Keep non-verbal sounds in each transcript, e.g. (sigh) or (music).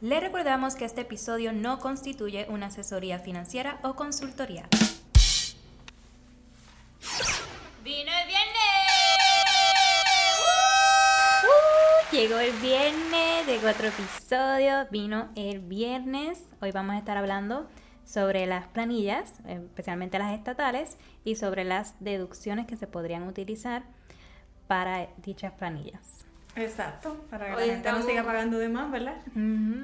Le recordamos que este episodio no constituye una asesoría financiera o consultoría. ¡Vino el viernes! ¡Uh! Llegó el viernes de cuatro episodios, vino el viernes. Hoy vamos a estar hablando sobre las planillas, especialmente las estatales, y sobre las deducciones que se podrían utilizar para dichas planillas. Exacto, para que Hoy la gente no siga pagando de más, ¿verdad?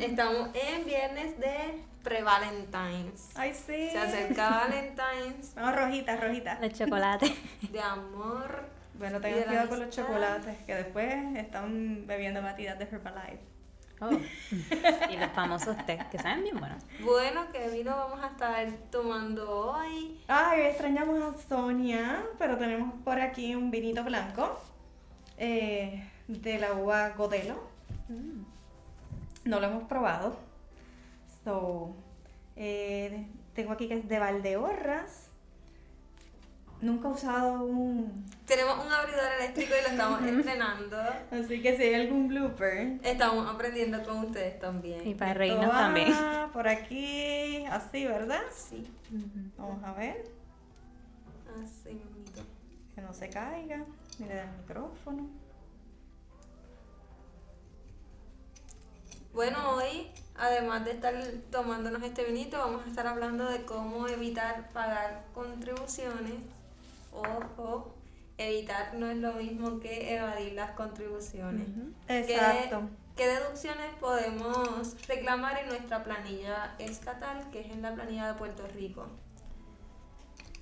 Estamos en viernes de pre-Valentine's. Ay, sí. Se acerca Valentine's, No, rojitas, rojitas. El chocolate. (laughs) de amor. Bueno, tengan cuidado con los chocolates, que después están bebiendo batidas de Herbalife. Oh. Y los famosos té, que saben bien buenos. Bueno, que vino vamos a estar tomando hoy. Ay, extrañamos a Sonia, pero tenemos por aquí un vinito blanco eh, de la uva Godelo. No lo hemos probado. So, eh, tengo aquí que es de Valdeorras. Nunca he usado un... Tenemos un abridor eléctrico y lo estamos (laughs) estrenando. Así que si hay algún blooper. Estamos aprendiendo con ustedes también. Y para reírnos esto va también. (laughs) Por aquí, así, ¿verdad? Sí, Vamos a ver, así mismito. que no se caiga. Mire el micrófono. Bueno, hoy, además de estar tomándonos este vinito, vamos a estar hablando de cómo evitar pagar contribuciones. Ojo, evitar no es lo mismo que evadir las contribuciones. ¿Qué- Exacto. ¿Qué, deducciones podemos reclamar en nuestra planilla estatal, que es en la planilla de Puerto Rico?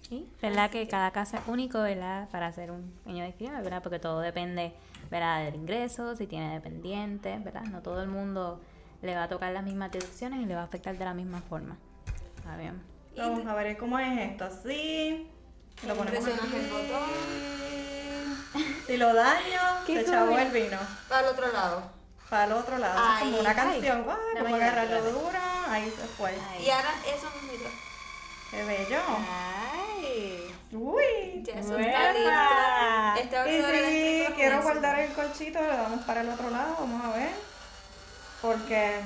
Sí, ¿verdad? Que cada caso es único, ¿verdad? Para hacer un pequeño disclaimer, ¿verdad? Porque todo depende, ¿verdad? Del ingreso, si tiene dependientes, ¿verdad? No todo el mundo le va a tocar las mismas deducciones y le va a afectar de la misma forma. Está bien. Vamos a ver cómo es esto. Así. Lo ponemos aquí. el botón. Si lo daño, se echabó cool. el vino. Para el otro lado. Para el otro lado. Es como una ay. canción. Ay, Dame como agarrarlo duro. Ahí se fue. Ay. Y ahora eso mismo. Qué bello. Ay. Uy. Ya eso está listo. Este Y abridor si quiero guardar el colchito, le damos para el otro lado. Vamos a ver. Porque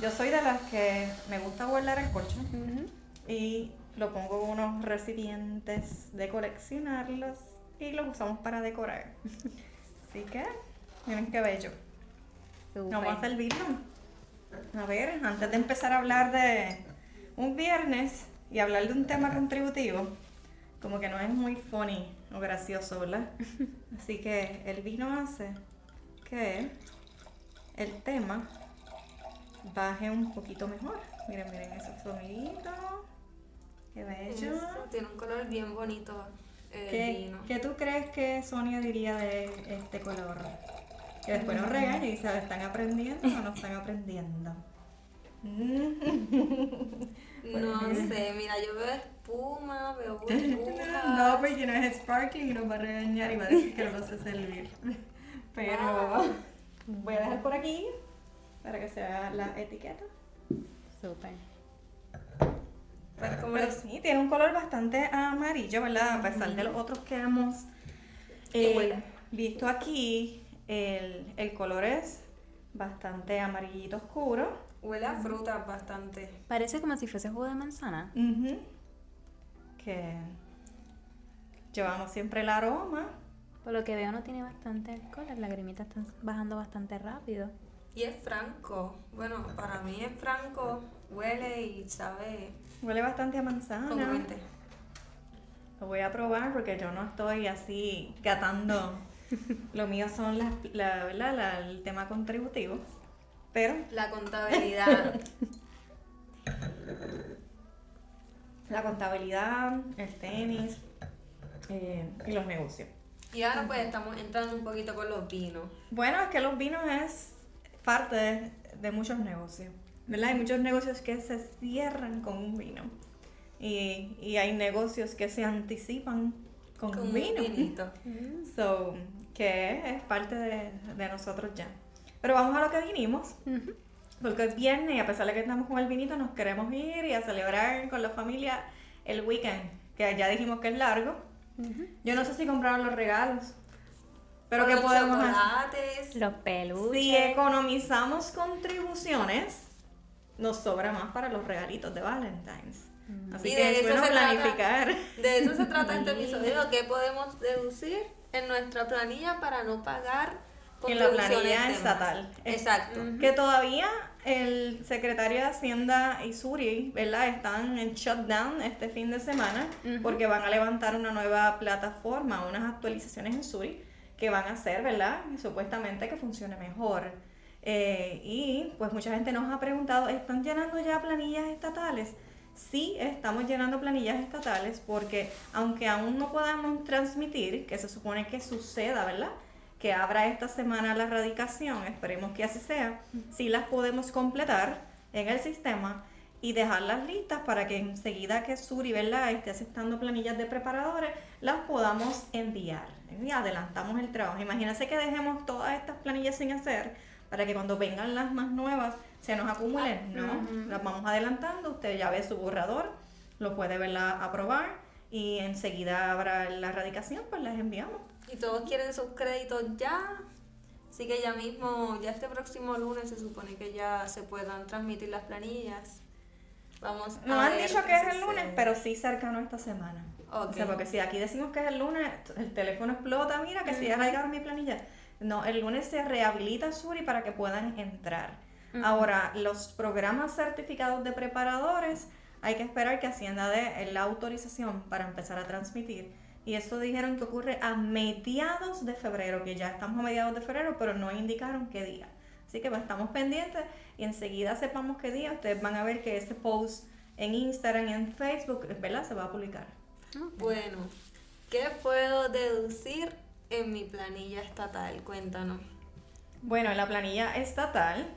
yo soy de las que me gusta guardar el colchón. y lo pongo en unos recipientes de coleccionarlos y los usamos para decorar. Así que, miren qué bello. Súper. Vamos a servirlo. A ver, antes de empezar a hablar de un viernes y hablar de un tema contributivo, como que no es muy funny o gracioso, ¿verdad? (laughs) Así que el vino hace que el tema baje un poquito mejor. Miren, miren esos soniditos. Qué bello. Eso, Tiene un color bien bonito el ¿Qué, vino. qué tú crees que Sonia diría de este color? Que después nos regañe y se están aprendiendo o no están aprendiendo. (laughs) No sé, mira, yo veo espuma, veo (laughs) burbujas. No, porque no es sparkling y nos va a regañar y va a decir que lo sé servir. (laughs) Pero voy a dejar por aquí para que se vea la etiqueta. Súper. Pues como Pero les- sí, tiene un color bastante amarillo, ¿verdad? A pesar de los otros que hemos eh, visto aquí, el, el color es bastante amarillito oscuro. Huele a frutas bastante. Parece como si fuese jugo de manzana. Que llevamos siempre el aroma. Por lo que veo no tiene bastante alcohol, las lagrimitas están bajando bastante rápido. Y es franco. Bueno, para mí es franco, huele y sabe Huele bastante a manzana. congruente. Lo voy a probar porque yo no estoy así catando. (laughs) Lo mío son las, la, ¿verdad? La- el tema contributivo. Pero La contabilidad. (laughs) la contabilidad, el tenis eh, y los negocios. y ahora pues estamos entrando un poquito con los vinos. Bueno, es que los vinos es parte de, de muchos negocios, ¿verdad? Hay muchos negocios que se cierran con un vino. Y, y hay negocios que se anticipan con, Con un un vino. vinito. (laughs) So, que es parte de, de nosotros ya. Pero vamos a lo que vinimos. Porque es viernes y a pesar de que estamos con el vinito, nos queremos ir y a celebrar con la familia el weekend, que ya dijimos que es largo. Yo no sé si compraron los regalos. Pero Con ¿qué los podemos hacer? chocolates. Los peluches. Si economizamos contribuciones, nos sobra más para los regalitos de Valentine's. Mm. Así Y que de es eso bueno se trata. planificar. De eso se trata este (laughs) episodio, ¿qué podemos deducir en nuestra planilla para no pagar En la planilla estatal. Exacto. Que todavía el secretario de Hacienda y Suri, ¿verdad? Están en shutdown este fin de semana porque van a levantar una nueva plataforma, unas actualizaciones en Suri que van a hacer, ¿verdad? Supuestamente que funcione mejor. Eh, y pues mucha gente nos ha preguntado, ¿están llenando ya planillas estatales? Sí, estamos llenando planillas estatales porque aunque aún no podamos transmitir, que se supone que suceda, ¿verdad? Que abra esta semana la radicación, esperemos que así sea, sí las podemos completar en el sistema y dejarlas listas para que enseguida que Suri, ¿verdad? esté aceptando planillas de preparadores, las podamos enviar. Y adelantamos el trabajo. Imagínense que dejemos todas estas planillas sin hacer para que cuando vengan las más nuevas se nos acumulen, ¿no? Las vamos adelantando, usted ya ve su borrador, lo puede verla aprobar y enseguida habrá la radicación, pues las enviamos. Y todos quieren sus créditos ya. Así que ya mismo, ya este próximo lunes se supone que ya se puedan transmitir las planillas. Vamos a Nos han ver dicho que es el lunes, pero sí cercano esta semana. O Ok. sea, porque si aquí decimos que es el lunes, el teléfono explota, mira que si ya radicaron mi planilla. No, el lunes se rehabilita Suri para que puedan entrar. Ahora, los programas certificados de preparadores, hay que esperar que Hacienda dé la autorización para empezar a transmitir. Y eso dijeron que ocurre a mediados de febrero, que ya estamos a mediados de febrero, pero no indicaron qué día. Así que pues, estamos pendientes y enseguida sepamos qué día, ustedes van a ver que ese post en Instagram y en Facebook, ¿verdad? Se va a publicar. Bueno, ¿qué puedo deducir en mi planilla estatal? Cuéntanos. Bueno, en la planilla estatal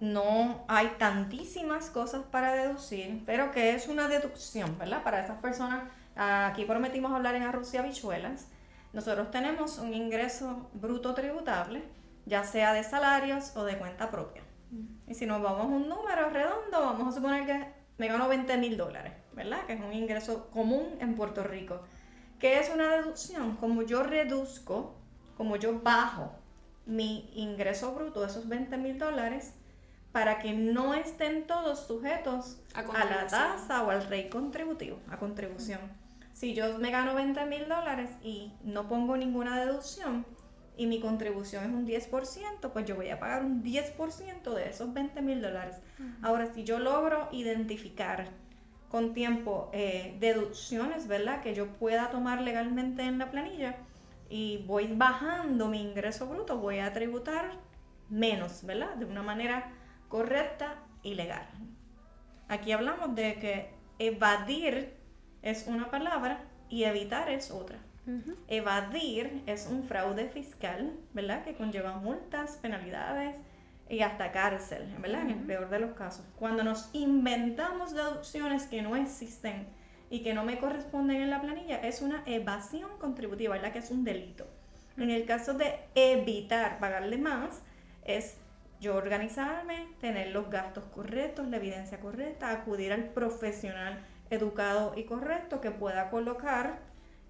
no hay tantísimas cosas para deducir, pero que es una deducción, ¿verdad? Para esas personas, aquí prometimos hablar en arroz y habichuelas. Nosotros tenemos un ingreso bruto tributable, ya sea de salarios o de cuenta propia. Y si nos vamos a un número redondo, vamos a suponer que me gano 20 mil dólares, ¿verdad? Que es un ingreso común en Puerto Rico. ¿Qué es una deducción? Como yo reduzco, como yo bajo mi ingreso bruto esos 20 mil dólares para que no estén todos sujetos A a, la tasa o al rey contributivo, a contribución. Si yo me gano 20 mil dólares y no pongo ninguna deducción y mi contribución es un 10%, pues yo voy a pagar un 10% de esos 20 mil dólares. Ahora, si yo logro identificar con tiempo eh, deducciones, ¿verdad? Que yo pueda tomar legalmente en la planilla y voy bajando mi ingreso bruto, voy a tributar menos, ¿verdad? De una manera correcta y legal. Aquí hablamos de que evadir es una palabra y evitar es otra. Evadir es un fraude fiscal, ¿verdad? Que conlleva multas, penalidades y hasta cárcel, ¿verdad? En el peor de los casos. Cuando nos inventamos deducciones que no existen y que no me corresponden en la planilla, es una evasión contributiva, ¿verdad? Que es un delito. En el caso de evitar pagarle más, es yo organizarme, tener los gastos correctos, la evidencia correcta, acudir al profesional educado y correcto que pueda colocar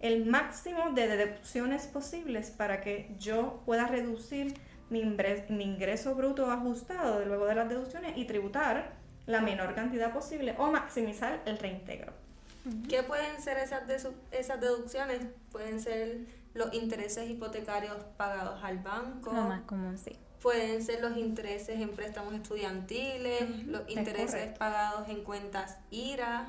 el máximo de deducciones posibles para que yo pueda reducir mi, ingres- mi ingreso bruto ajustado de luego de las deducciones y tributar la menor cantidad posible o maximizar el reintegro. ¿Qué pueden ser esas, deducciones? Pueden ser los intereses hipotecarios pagados al banco, Lo más común, sí. Pueden ser los intereses en préstamos estudiantiles, los es intereses pagados en cuentas IRA.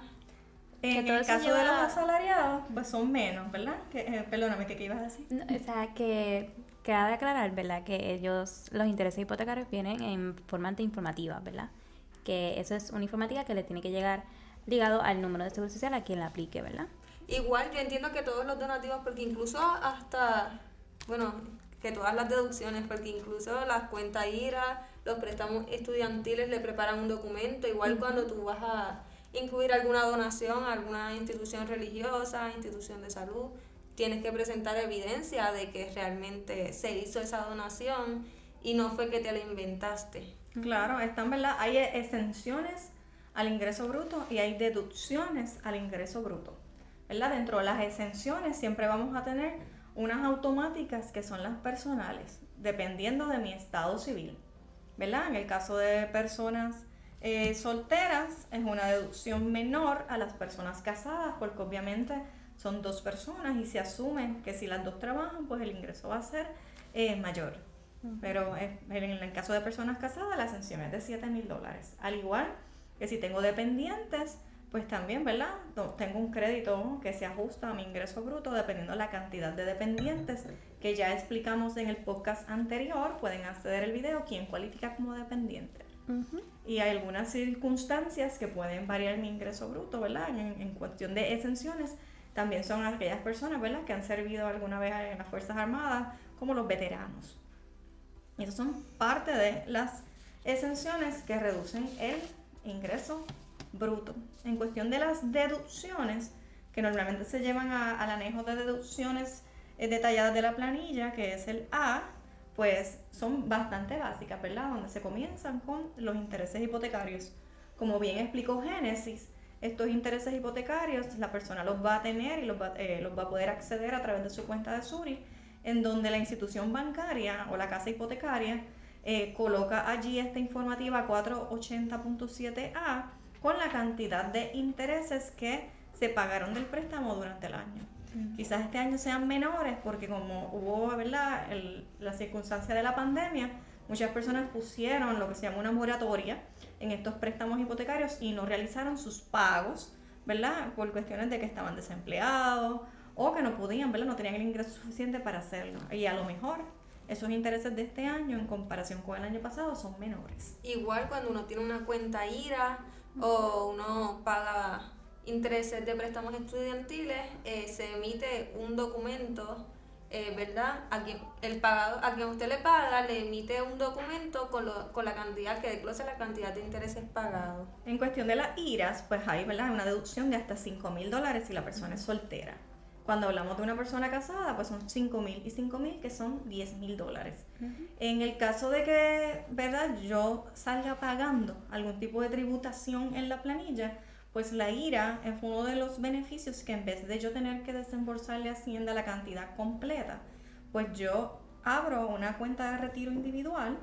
En el caso de los asalariados, pues son menos, ¿verdad? Que, eh, perdóname, ¿qué, qué ibas a decir? No, o sea, que cabe aclarar, ¿verdad? Que ellos, los intereses hipotecarios vienen en forma de informativa, ¿verdad? Que eso es una informativa que le tiene que llegar ligado al número de seguro social a quien la aplique, ¿verdad? Igual yo entiendo que todos los donativos, porque incluso hasta, bueno, que todas las deducciones, porque incluso las cuentas IRA, los préstamos estudiantiles le preparan un documento, igual cuando tú vas a incluir alguna donación a alguna institución religiosa, institución de salud, tienes que presentar evidencia de que realmente se hizo esa donación y no fue que te la inventaste. Claro, están, ¿verdad? Hay exenciones al ingreso bruto y hay deducciones al ingreso bruto. ¿Verdad? Dentro de las exenciones siempre vamos a tener unas automáticas que son las personales, dependiendo de mi estado civil. ¿Verdad? En el caso de personas Eh, solteras es una deducción menor a las personas casadas porque obviamente son dos personas y se asume que si las dos trabajan pues el ingreso va a ser eh, mayor. Pero eh, en el caso de personas casadas la ascensión es de 7 mil dólares. Al igual que si tengo dependientes, pues también, ¿verdad? Tengo un crédito que se ajusta a mi ingreso bruto dependiendo de la cantidad de dependientes que ya explicamos en el podcast anterior. Pueden acceder al video quién cualifica como dependiente. Y hay algunas circunstancias que pueden variar mi ingreso bruto, ¿verdad? En, en, cuestión de exenciones, también son aquellas personas, ¿verdad? Que han servido alguna vez en las Fuerzas Armadas, como los veteranos. Y esas son parte de las exenciones que reducen el ingreso bruto. En cuestión de las deducciones, que normalmente se llevan al anejo de deducciones eh, detalladas de la planilla, que es el A, pues son bastante básicas, ¿verdad? Donde se comienzan con los intereses hipotecarios. Como bien explicó Génesis, estos intereses hipotecarios la persona los va a tener y los va, eh, a poder acceder a través de su cuenta de Suri, en donde la institución bancaria o la casa hipotecaria eh, coloca allí esta informativa 480.7A con la cantidad de intereses que se pagaron del préstamo durante el año. Quizás este año sean menores porque como hubo ¿verdad? la circunstancia de la pandemia, muchas personas pusieron lo que se llama una moratoria en estos préstamos hipotecarios y no realizaron sus pagos, ¿verdad? Por cuestiones de que estaban desempleados o que no podían, ¿verdad? No tenían el ingreso suficiente para hacerlo. Y a lo mejor esos intereses de este año en comparación con el año pasado son menores. Igual cuando uno tiene una cuenta IRA o uno paga intereses de préstamos estudiantiles, eh, se emite un documento, eh, ¿verdad? A quien, el pagado, a quien usted le paga, le emite un documento con, lo, con la cantidad que desglosa la cantidad de intereses pagados. En cuestión de las IRAs, pues hay, ¿verdad? Una deducción de hasta 5 mil dólares si la persona es soltera. Cuando hablamos de una persona casada, pues son 5 mil y 5 mil, que son 10 mil dólares. En el caso de que, ¿verdad?, yo salga pagando algún tipo de tributación en la planilla, pues la IRA es uno de los beneficios que en vez de yo tener que desembolsarle a Hacienda la cantidad completa, pues yo abro una cuenta de retiro individual,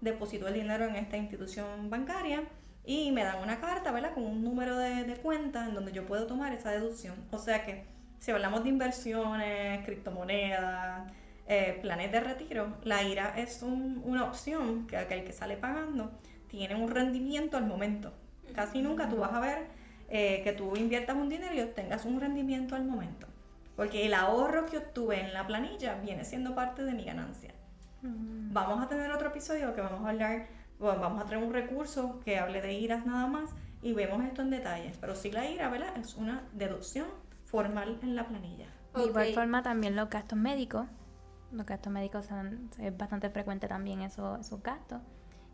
deposito el dinero en esta institución bancaria y me dan una carta, ¿verdad?, con un número de, de cuenta en donde yo puedo tomar esa deducción. O sea que si hablamos de inversiones, criptomonedas, eh, planes de retiro, la IRA es una opción que aquel que sale pagando tiene un rendimiento al momento. Casi nunca tú vas a ver eh, que tú inviertas un dinero y obtengas un rendimiento al momento. Porque el ahorro que obtuve en la planilla viene siendo parte de mi ganancia. Mm. Vamos a tener otro episodio que vamos a hablar, vamos a traer un recurso que hable de IRAs nada más y vemos esto en detalle. Pero sí la IRA, ¿verdad? Es una deducción formal en la planilla. De igual forma también los gastos médicos. Los gastos médicos son, es bastante frecuente también eso, esos gastos,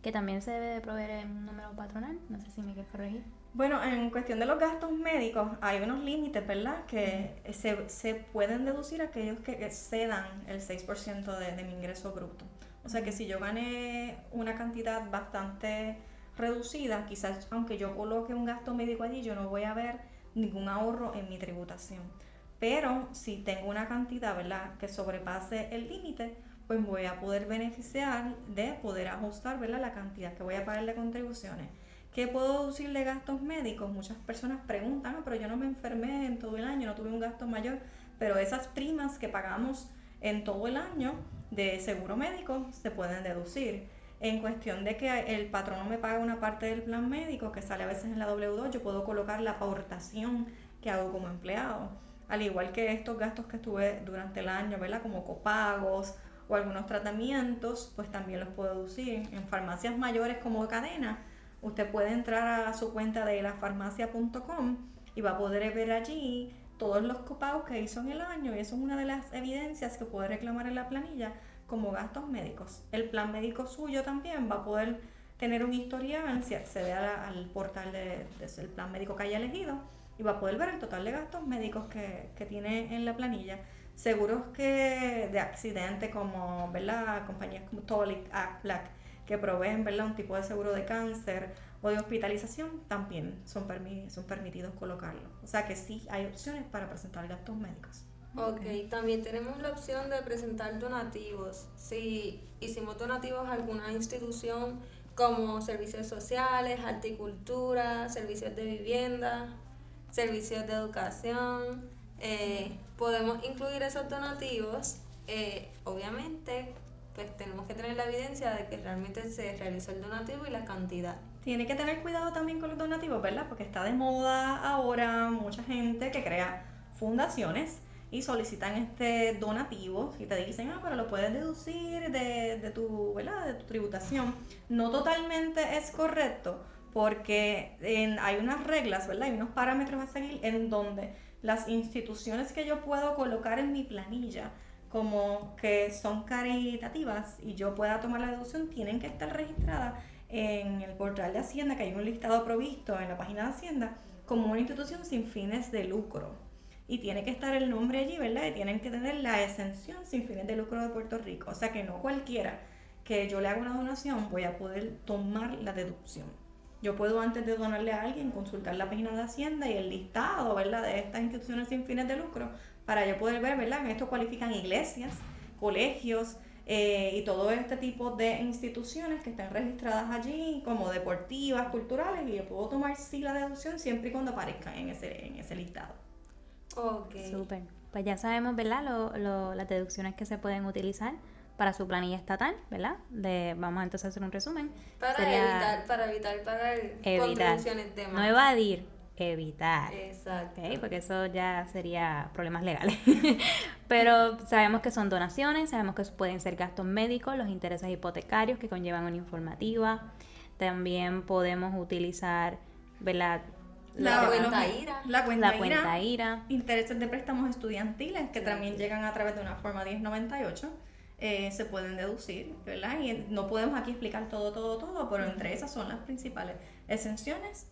que también se debe de proveer en un número patronal. No sé si me quieres corregir. Bueno, en cuestión de los gastos médicos hay unos límites, ¿verdad? Que se, se, pueden deducir aquellos que excedan el 6% de, de mi ingreso bruto. O sea que si yo gané una cantidad bastante reducida, quizás aunque yo coloque un gasto médico allí, yo no voy a ver ningún ahorro en mi tributación. Pero si tengo una cantidad, ¿verdad?, que sobrepase el límite, pues voy a poder beneficiar de poder ajustar, ¿verdad?, la cantidad que voy a pagar de contribuciones. ¿Qué puedo deducir de gastos médicos? Muchas personas preguntan, ah, pero yo no me enfermé en todo el año, no tuve un gasto mayor, pero esas primas que pagamos en todo el año de seguro médico se pueden deducir en cuestión de que el patrono me paga una parte del plan médico que sale a veces en la W2, yo puedo colocar la aportación que hago como empleado. Al igual que estos gastos que tuve durante el año, ¿verdad? Como copagos o algunos tratamientos, pues también los puedo deducir. En farmacias mayores como cadena, usted puede entrar a su cuenta de lafarmacia.com y va a poder ver allí todos los copagos que hizo en el año y eso es una de las evidencias que puede reclamar en la planilla como gastos médicos. El plan médico suyo también va a poder tener un historial si accede al portal del de, plan médico que haya elegido y va a poder ver el total de gastos médicos que, tiene en la planilla. Seguros que de accidente como ¿verdad? compañías como Tolic, Black, que proveen ¿verdad? un tipo de seguro de cáncer o de hospitalización, también son, son permitidos colocarlo. O sea que sí hay opciones para presentar gastos médicos. Ok, también tenemos la opción de presentar donativos. Si hicimos donativos a alguna institución como servicios sociales, cultura, servicios de vivienda, servicios de educación. Eh, podemos incluir esos donativos, eh, obviamente, pues tenemos que tener la evidencia de que realmente se realizó el donativo y la cantidad. Tiene que tener cuidado también con los donativos, ¿verdad? Porque está de moda ahora mucha gente que crea fundaciones y solicitan este donativo y te dicen, ah, pero lo puedes deducir de, de, tu, ¿verdad? de tu tributación. No totalmente es correcto porque hay unas reglas, ¿verdad? Hay unos parámetros a seguir en donde las instituciones que yo puedo colocar en mi planilla como que son caritativas y yo pueda tomar la deducción tienen que estar registradas en el portal de Hacienda, que hay un listado provisto en la página de Hacienda, como una institución sin fines de lucro. Y tiene que estar el nombre allí, ¿verdad? Y tienen que tener la exención sin fines de lucro de Puerto Rico. O sea que no cualquiera que yo le haga una donación voy a poder tomar la deducción. Yo puedo antes de donarle a alguien consultar la página de Hacienda y el listado, ¿verdad? De estas instituciones sin fines de lucro para yo poder ver, ¿verdad? En esto cualifican iglesias, colegios, eh, y todo este tipo de instituciones que están registradas allí como deportivas, culturales, y yo puedo tomar sí la deducción siempre y cuando aparezcan en ese, en ese listado. Ok. Súper. Pues ya sabemos, ¿verdad? Lo, lo, las deducciones que se pueden utilizar para su planilla estatal, ¿verdad? De, vamos entonces a hacer un resumen. Para evitar, para evitar pagar contribuciones de más. No evadir, evitar. Exacto. Porque eso ya sería problemas legales. (laughs) Pero sabemos que son donaciones, sabemos que pueden ser gastos médicos, los intereses hipotecarios que conllevan una informativa. También podemos utilizar, ¿verdad? La, cuenta IRA. La cuenta, IRA, Intereses de préstamos estudiantiles que también llegan a través de una forma 1098. Eh, se pueden deducir, ¿verdad? Y no podemos aquí explicar todo, todo, todo, pero entre esas son las principales exenciones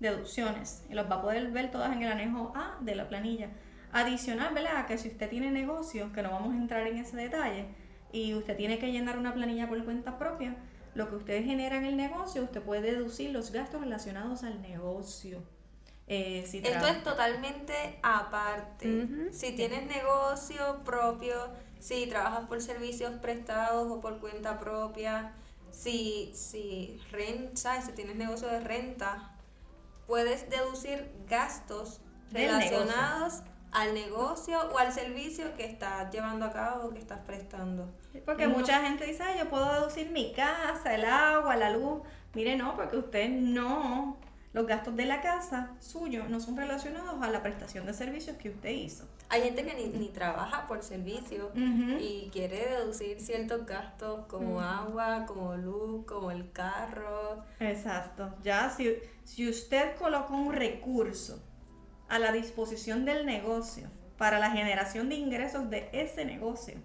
deducciones y los va a poder ver todas en el anejo A de la planilla. Adicional, ¿verdad? Que si usted tiene negocios, que no vamos a entrar en ese detalle, y usted tiene que llenar una planilla por cuenta propia, lo que usted genera en el negocio, usted puede deducir los gastos relacionados al negocio. Eh, Esto es totalmente aparte. Si tienes negocio propio, si trabajas por servicios prestados o por cuenta propia, si, si renta, si tienes negocio de renta, puedes deducir gastos relacionados al negocio o al servicio que estás llevando a cabo o que estás prestando. Porque mucha gente dice, yo puedo deducir mi casa, el agua, la luz. Mire, no, porque usted no, los gastos de la casa suyo no son relacionados a la prestación de servicios que usted hizo. Hay gente que ni, ni trabaja por servicio y quiere deducir ciertos gastos como agua, como luz, como el carro. Exacto. Ya si, si usted coloca un recurso a la disposición del negocio para la generación de ingresos de ese negocio,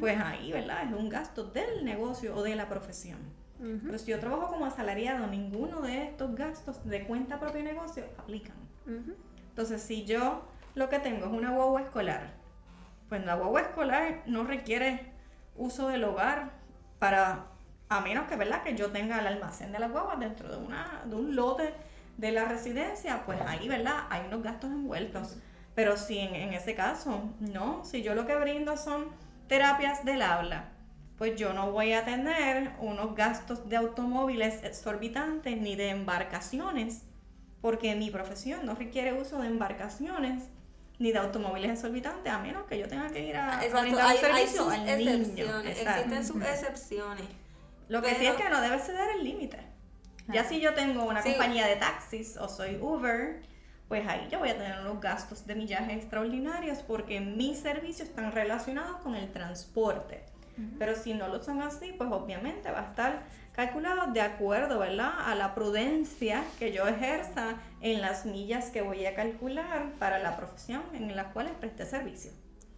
pues ahí, ¿verdad? Es un gasto del negocio o de la profesión. Pero si yo trabajo como asalariado, ninguno de estos gastos de cuenta propio negocio aplican. Entonces, si yo lo que tengo es una guagua escolar. Pues la guagua escolar no requiere uso del hogar para, a menos que, ¿verdad? que yo tenga el almacén de la guagua dentro de, una, de un lote de la residencia, pues ahí, ¿verdad? Hay unos gastos envueltos. Pero si en, en ese caso, no, si yo lo que brindo son terapias del habla, pues yo no voy a tener unos gastos de automóviles exorbitantes ni de embarcaciones, porque mi profesión no requiere uso de embarcaciones ni de automóviles exorbitantes, a menos que yo tenga que ir a, brindar servicio al niño. Existen sus excepciones. Lo que sí es que no debe ceder el límite. Ya si yo tengo una compañía de taxis o soy Uber, pues ahí yo voy a tener unos gastos de millaje extraordinarios porque mis servicios están relacionados con el transporte. Pero si no lo son así, pues obviamente va a estar calculado de acuerdo, ¿verdad? A la prudencia que yo ejerza en las millas que voy a calcular para la profesión en la cual presté servicio.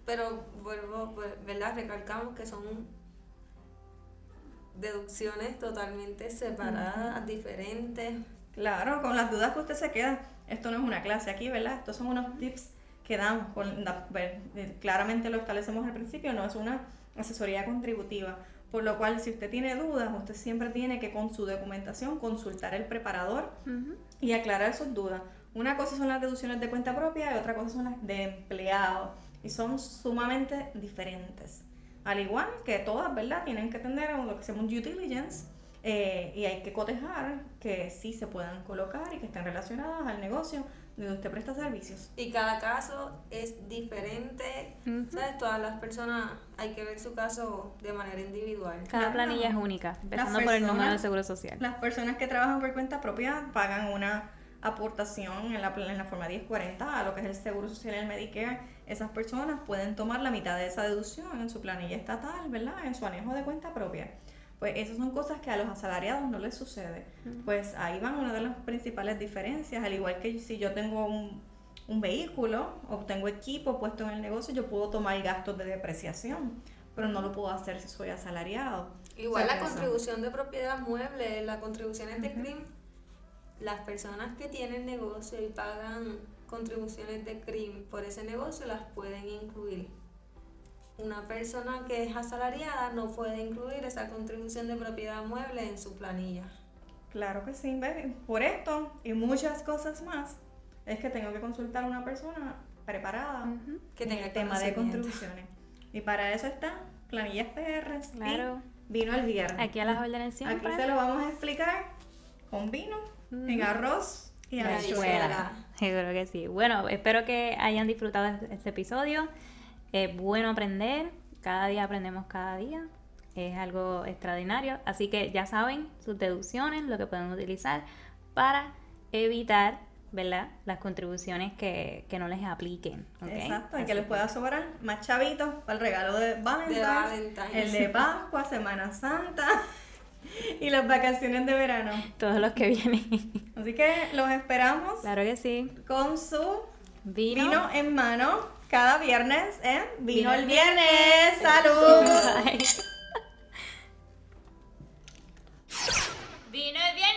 Pero vuelvo, pues, ¿verdad? Recalcamos que son deducciones totalmente separadas, diferentes. Claro, con las dudas que usted se queda, esto no es una clase aquí, ¿verdad? Estos son unos tips que damos, eh, claramente lo establecemos al principio, no es una asesoría contributiva. Por lo cual, si usted tiene dudas, usted siempre tiene que con su documentación consultar el preparador y aclarar sus dudas. Una cosa son las deducciones de cuenta propia y otra cosa son las de empleado. Y son sumamente diferentes. Al igual que todas, ¿verdad? Tienen que tener lo que se llama un due diligence eh, y hay que cotejar que sí se puedan colocar y que estén relacionadas al negocio donde usted presta servicios. Y cada caso es diferente. ¿sabes? Todas las personas hay que ver su caso de manera individual. Cada Claro. planilla es única, empezando por el número de personas- seguro social. Las personas que trabajan por cuenta propia pagan una aportación en la, en la forma 1040 a lo que es el Seguro Social y el Medicare. Esas personas pueden tomar la mitad de esa deducción en su planilla estatal, ¿verdad? En su anejo de cuenta propia. Pues esas son cosas que a los asalariados no les sucede. Pues ahí van una de las principales diferencias. Al igual que si yo tengo un, un vehículo o tengo equipo puesto en el negocio, yo puedo tomar gastos de depreciación, pero no lo puedo hacer si soy asalariado. Igual O sea, la contribución de propiedad mueble, las contribuciones de CRIM, las personas que tienen negocio y pagan contribuciones de CRIM por ese negocio las pueden incluir. Una persona que es asalariada no puede incluir esa contribución de propiedad mueble en su planilla. Claro que sí, ¿ves? Por esto y muchas cosas más, es que tengo que consultar a una persona preparada Ujú. Que en tenga el tema de contribuciones. Y para eso está planillas PR. y Claro. vino el viernes. Aquí a las órdenes siempre. Aquí se lo vamos a explicar con vino, en Ujú. arroz y Y habichuela. Seguro que sí. Bueno, espero que hayan disfrutado este episodio. Es bueno aprender. Cada día aprendemos cada día. Es algo extraordinario. Así que ya saben sus deducciones, lo que pueden utilizar para evitar, ¿verdad? Las contribuciones que, que no les apliquen. ¿ok? Exacto, y que les pueda sobrar más chavitos para el regalo de Valentine's, Valentine's. el de Pascua, Semana Santa y las vacaciones de verano. Todos los que vienen. Así que los esperamos claro que sí. con su Vino. vino en mano cada viernes en Vino, el viernes. ¡Salud! Vino el viernes.